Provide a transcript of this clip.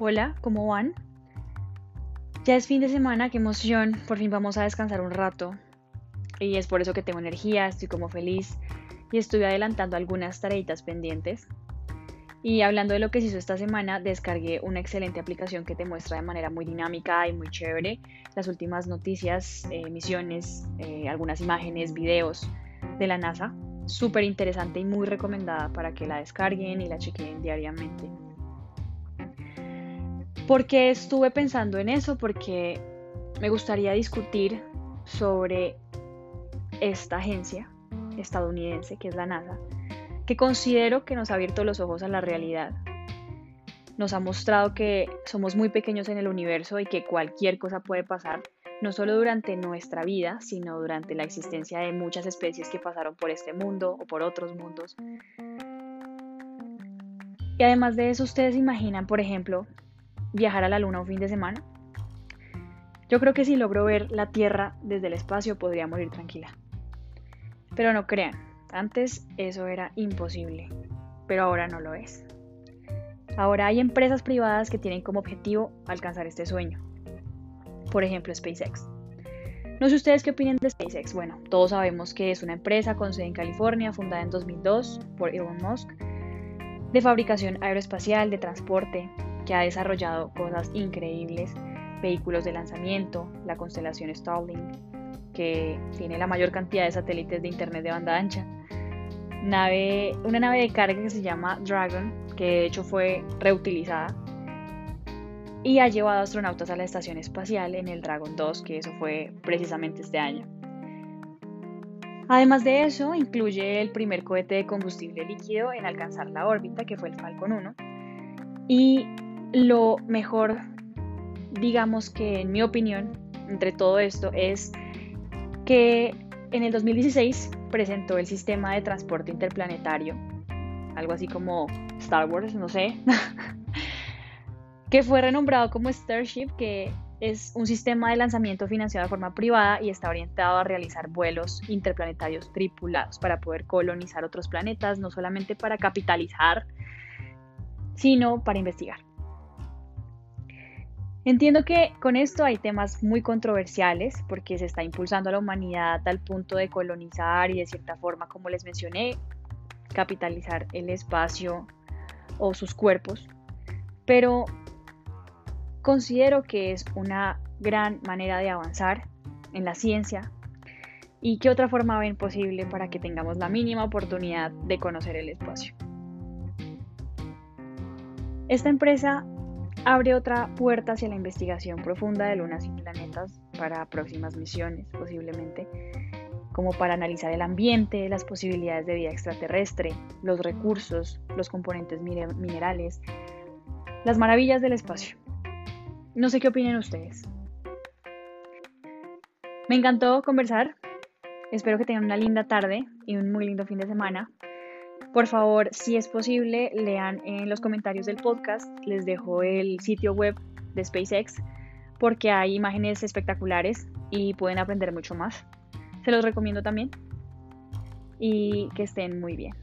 Hola, ¿cómo van? Ya es fin de semana, qué emoción, por fin vamos a descansar un rato. Y es por eso que tengo energía, estoy como feliz y estoy adelantando algunas tareitas pendientes. Y hablando de lo que se hizo esta semana, descargué una excelente aplicación que te muestra de manera muy dinámica y muy chévere las últimas noticias, eh, misiones, eh, algunas imágenes, videos de la NASA. Súper interesante y muy recomendada para que la descarguen y la chequen diariamente. ¿Por qué estuve pensando en eso? Porque me gustaría discutir sobre esta agencia estadounidense que es la NASA, que considero que nos ha abierto los ojos a la realidad. Nos ha mostrado que somos muy pequeños en el universo y que cualquier cosa puede pasar, no solo durante nuestra vida, sino durante la existencia de muchas especies que pasaron por este mundo o por otros mundos. Y además de eso, ustedes imaginan, por ejemplo, viajar a la luna un fin de semana? Yo creo que si logro ver la Tierra desde el espacio podría morir tranquila. Pero no crean, antes eso era imposible, pero ahora no lo es. Ahora hay empresas privadas que tienen como objetivo alcanzar este sueño. Por ejemplo, SpaceX. No sé ustedes qué opinan de SpaceX. Bueno, todos sabemos que es una empresa con sede en California, fundada en 2002 por Elon Musk, de fabricación aeroespacial, de transporte, que ha desarrollado cosas increíbles, vehículos de lanzamiento, la constelación Starlink, que tiene la mayor cantidad de satélites de internet de banda ancha, nave, una nave de carga que se llama Dragon, que de hecho fue reutilizada, y ha llevado astronautas a la estación espacial en el Dragon 2, que eso fue precisamente este año. Además de eso, incluye el primer cohete de combustible líquido en alcanzar la órbita, que fue el Falcon 1, y lo mejor, digamos que en mi opinión, entre todo esto, es que en el 2016 presentó el sistema de transporte interplanetario, algo así como Star Wars, no sé, que fue renombrado como Starship, que es un sistema de lanzamiento financiado de forma privada y está orientado a realizar vuelos interplanetarios tripulados para poder colonizar otros planetas, no solamente para capitalizar, sino para investigar. Entiendo que con esto hay temas muy controversiales porque se está impulsando a la humanidad al punto de colonizar y de cierta forma, como les mencioné, capitalizar el espacio o sus cuerpos, pero considero que es una gran manera de avanzar en la ciencia y qué otra forma ven posible para que tengamos la mínima oportunidad de conocer el espacio. Esta empresa abre otra puerta hacia la investigación profunda de lunas y planetas para próximas misiones, posiblemente, como para analizar el ambiente, las posibilidades de vida extraterrestre, los recursos, los componentes minerales, las maravillas del espacio. No sé qué opinan ustedes. Me encantó conversar. Espero que tengan una linda tarde y un muy lindo fin de semana. Por favor, si es posible, lean en los comentarios del podcast. Les dejo el sitio web de SpaceX porque hay imágenes espectaculares y pueden aprender mucho más. Se los recomiendo también. Y que estén muy bien.